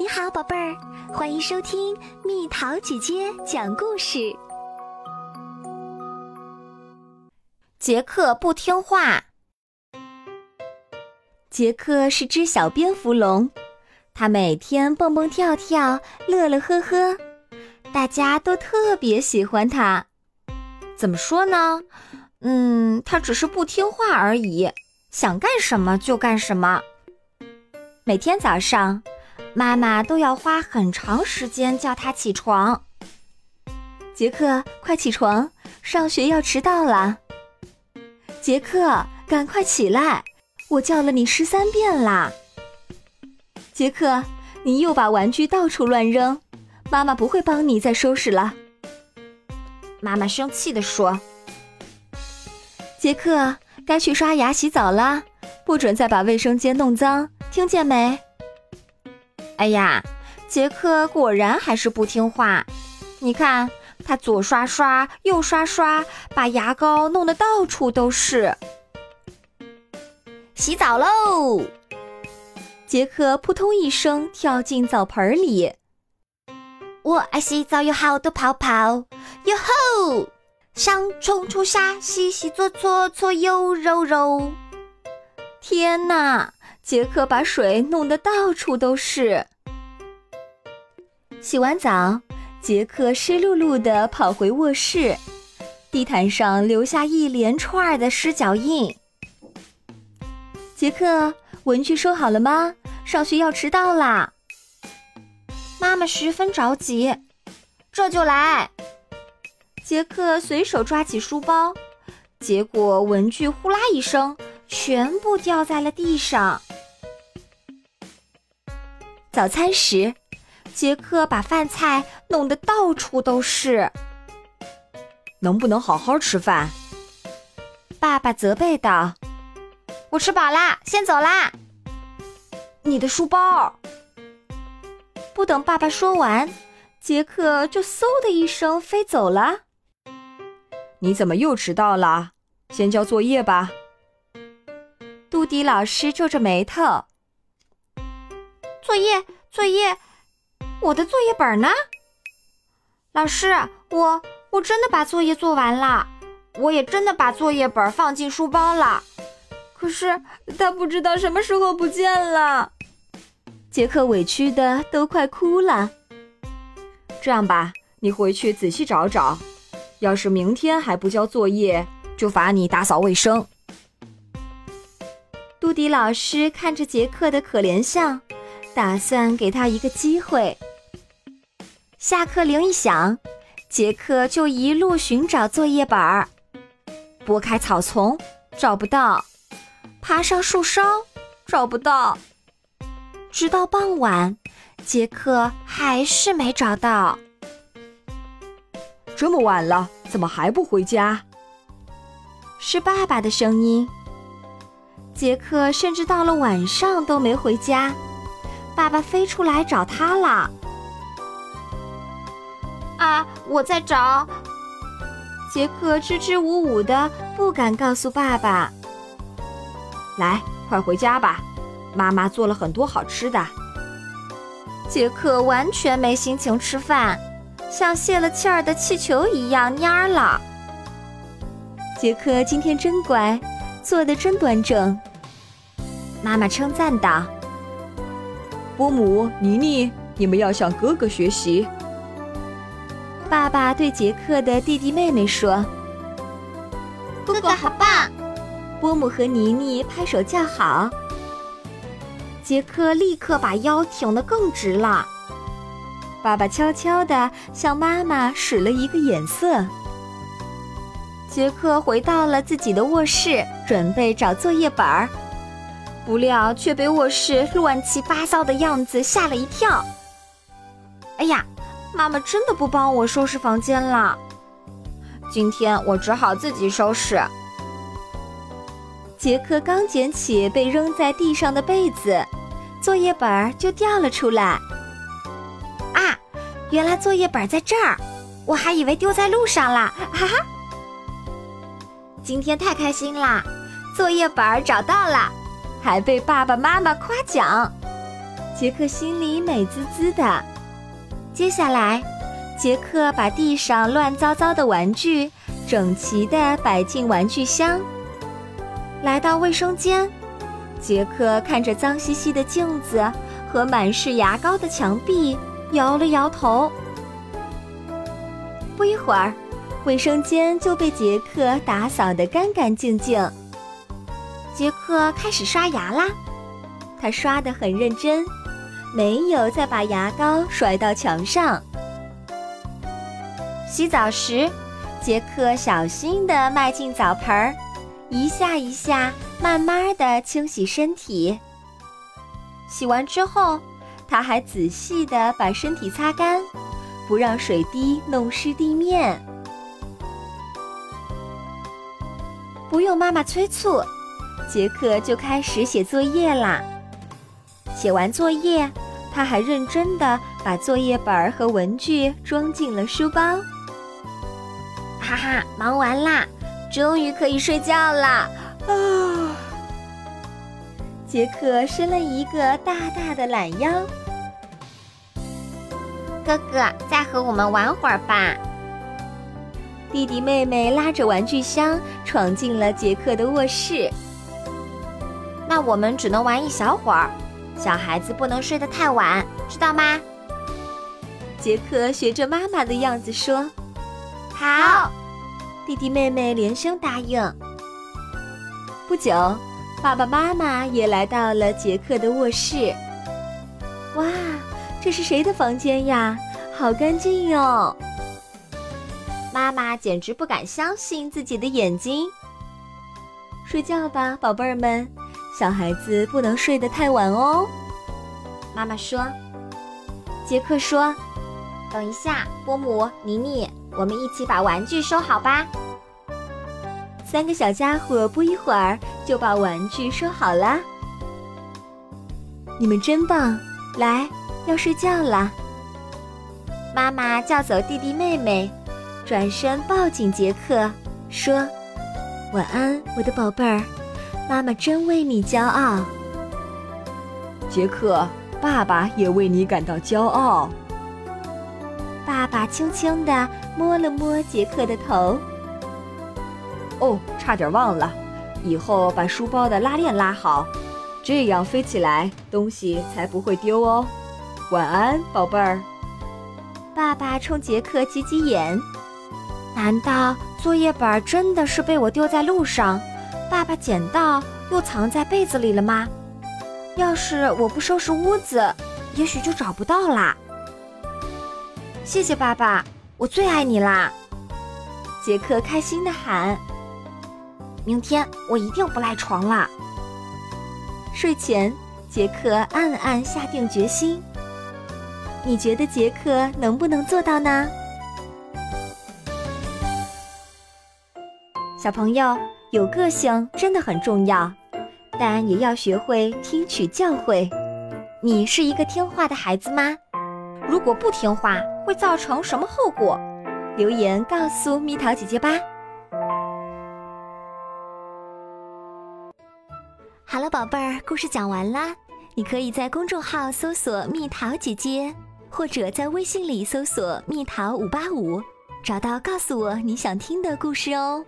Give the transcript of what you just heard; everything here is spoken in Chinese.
你好，宝贝儿，欢迎收听蜜桃姐姐讲故事。杰克不听话。杰克是只小蝙蝠龙，他每天蹦蹦跳跳，乐乐呵呵，大家都特别喜欢他。怎么说呢？嗯，他只是不听话而已，想干什么就干什么。每天早上。妈妈都要花很长时间叫他起床。杰克，快起床，上学要迟到了。杰克，赶快起来，我叫了你十三遍啦。杰克，你又把玩具到处乱扔，妈妈不会帮你再收拾了。妈妈生气地说：“杰克，该去刷牙洗澡啦，不准再把卫生间弄脏，听见没？”哎呀，杰克果然还是不听话。你看，他左刷刷，右刷刷，把牙膏弄得到处都是。洗澡喽！杰克扑通一声跳进澡盆里。我爱洗澡，有好多泡泡。哟吼！上冲冲下洗洗搓搓搓又揉揉。天哪！杰克把水弄得到处都是。洗完澡，杰克湿漉漉的跑回卧室，地毯上留下一连串的湿脚印。杰克，文具收好了吗？上学要迟到啦！妈妈十分着急，这就来。杰克随手抓起书包，结果文具呼啦一声，全部掉在了地上。早餐时，杰克把饭菜弄得到处都是。能不能好好吃饭？爸爸责备道：“我吃饱啦，先走啦。”你的书包。不等爸爸说完，杰克就嗖的一声飞走了。你怎么又迟到了？先交作业吧。杜迪老师皱着眉头。作业，作业，我的作业本呢？老师，我我真的把作业做完了，我也真的把作业本放进书包了，可是他不知道什么时候不见了。杰克委屈的都快哭了。这样吧，你回去仔细找找，要是明天还不交作业，就罚你打扫卫生。杜迪老师看着杰克的可怜相。打算给他一个机会。下课铃一响，杰克就一路寻找作业本儿，拨开草丛找不到，爬上树梢找不到，直到傍晚，杰克还是没找到。这么晚了，怎么还不回家？是爸爸的声音。杰克甚至到了晚上都没回家。爸爸飞出来找他了。啊，我在找。杰克支支吾吾的，不敢告诉爸爸。来，快回家吧，妈妈做了很多好吃的。杰克完全没心情吃饭，像泄了气儿的气球一样蔫了。杰克今天真乖，做的真端正。妈妈称赞道。波姆、妮妮，你们要向哥哥学习。爸爸对杰克的弟弟妹妹说：“哥哥好棒！”波姆和妮妮拍手叫好。杰克立刻把腰挺得更直了。爸爸悄悄地向妈妈使了一个眼色。杰克回到了自己的卧室，准备找作业本儿。不料却被卧室乱七八糟的样子吓了一跳。哎呀，妈妈真的不帮我收拾房间了，今天我只好自己收拾。杰克刚捡起被扔在地上的被子，作业本就掉了出来。啊，原来作业本在这儿，我还以为丢在路上了，哈哈！今天太开心啦，作业本找到了。还被爸爸妈妈夸奖，杰克心里美滋滋的。接下来，杰克把地上乱糟糟的玩具整齐地摆进玩具箱。来到卫生间，杰克看着脏兮兮的镜子和满是牙膏的墙壁，摇了摇头。不一会儿，卫生间就被杰克打扫得干干净净。杰克开始刷牙啦，他刷得很认真。没有再把牙膏甩到墙上。洗澡时，杰克小心地迈进澡盆儿，一下一下，慢慢地清洗身体。洗完之后，他还仔细地把身体擦干，不让水滴弄湿地面。不用妈妈催促，杰克就开始写作业啦。写完作业，他还认真地把作业本和文具装进了书包。哈哈，忙完啦，终于可以睡觉啦！啊！杰克伸了一个大大的懒腰。哥哥，再和我们玩会儿吧。弟弟妹妹拉着玩具箱闯进了杰克的卧室。那我们只能玩一小会儿。小孩子不能睡得太晚，知道吗？杰克学着妈妈的样子说：“好。”弟弟妹妹连声答应。不久，爸爸妈妈也来到了杰克的卧室。哇，这是谁的房间呀？好干净哟！妈妈简直不敢相信自己的眼睛。睡觉吧，宝贝儿们。小孩子不能睡得太晚哦，妈妈说。杰克说：“等一下，波姆、妮妮，我们一起把玩具收好吧。”三个小家伙不一会儿就把玩具收好了。你们真棒！来，要睡觉了。妈妈叫走弟弟妹妹，转身抱紧杰克，说：“晚安，我的宝贝儿。”妈妈真为你骄傲，杰克，爸爸也为你感到骄傲。爸爸轻轻地摸了摸杰克的头。哦，差点忘了，以后把书包的拉链拉好，这样飞起来东西才不会丢哦。晚安，宝贝儿。爸爸冲杰克挤挤眼，难道作业本真的是被我丢在路上？爸爸捡到又藏在被子里了吗？要是我不收拾屋子，也许就找不到啦。谢谢爸爸，我最爱你啦！杰克开心地喊：“明天我一定不赖床了。”睡前，杰克暗暗下定决心。你觉得杰克能不能做到呢？小朋友。有个性真的很重要，但也要学会听取教诲。你是一个听话的孩子吗？如果不听话，会造成什么后果？留言告诉蜜桃姐姐吧。好了，宝贝儿，故事讲完啦。你可以在公众号搜索“蜜桃姐姐”，或者在微信里搜索“蜜桃五八五”，找到告诉我你想听的故事哦。